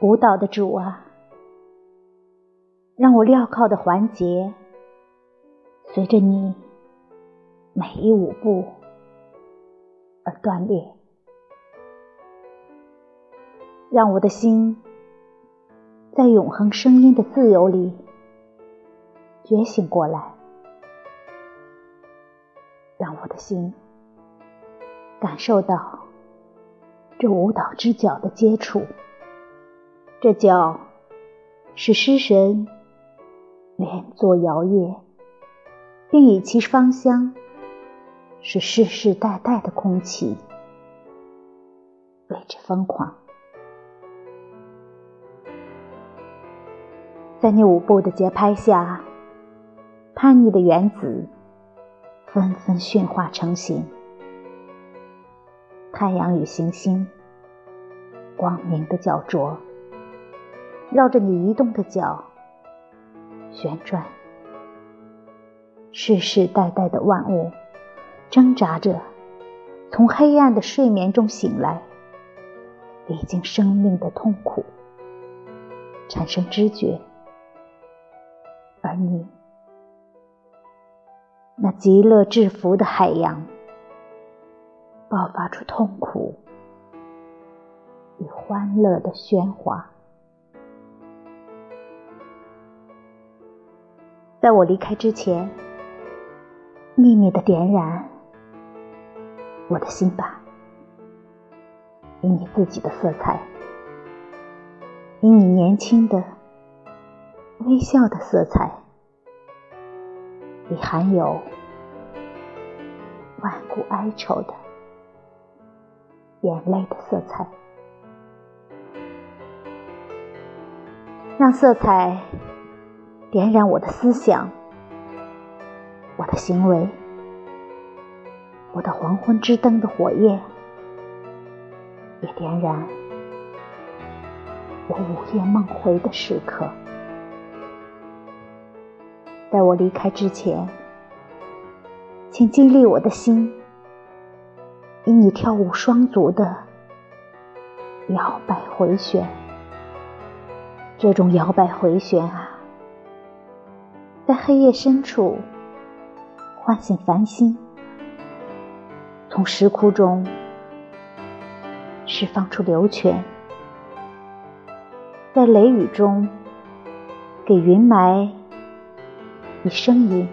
舞蹈的主啊，让我镣铐的环节随着你每一舞步而断裂，让我的心在永恒声音的自由里觉醒过来，让我的心感受到这舞蹈之脚的接触。这叫使诗神连坐摇曳，并以其芳香使世世代代的空气为之疯狂。在你舞步的节拍下，叛逆的原子纷纷驯化成型，太阳与行星光明的焦灼。绕着你移动的脚旋转，世世代代的万物挣扎着从黑暗的睡眠中醒来，历经生命的痛苦，产生知觉，而你那极乐至福的海洋爆发出痛苦与欢乐的喧哗。在我离开之前，秘密的点燃我的心吧，以你自己的色彩，以你年轻的微笑的色彩，以含有万古哀愁的眼泪的色彩，让色彩。点燃我的思想，我的行为，我的黄昏之灯的火焰，也点燃我午夜梦回的时刻。在我离开之前，请激励我的心，以你跳舞双足的摇摆回旋。这种摇摆回旋啊！在黑夜深处唤醒繁星，从石窟中释放出流泉，在雷雨中给云霾以声音。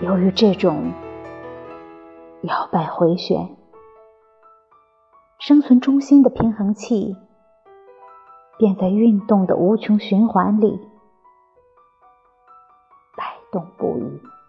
由于这种摇摆回旋，生存中心的平衡器便在运动的无穷循环里。动不已。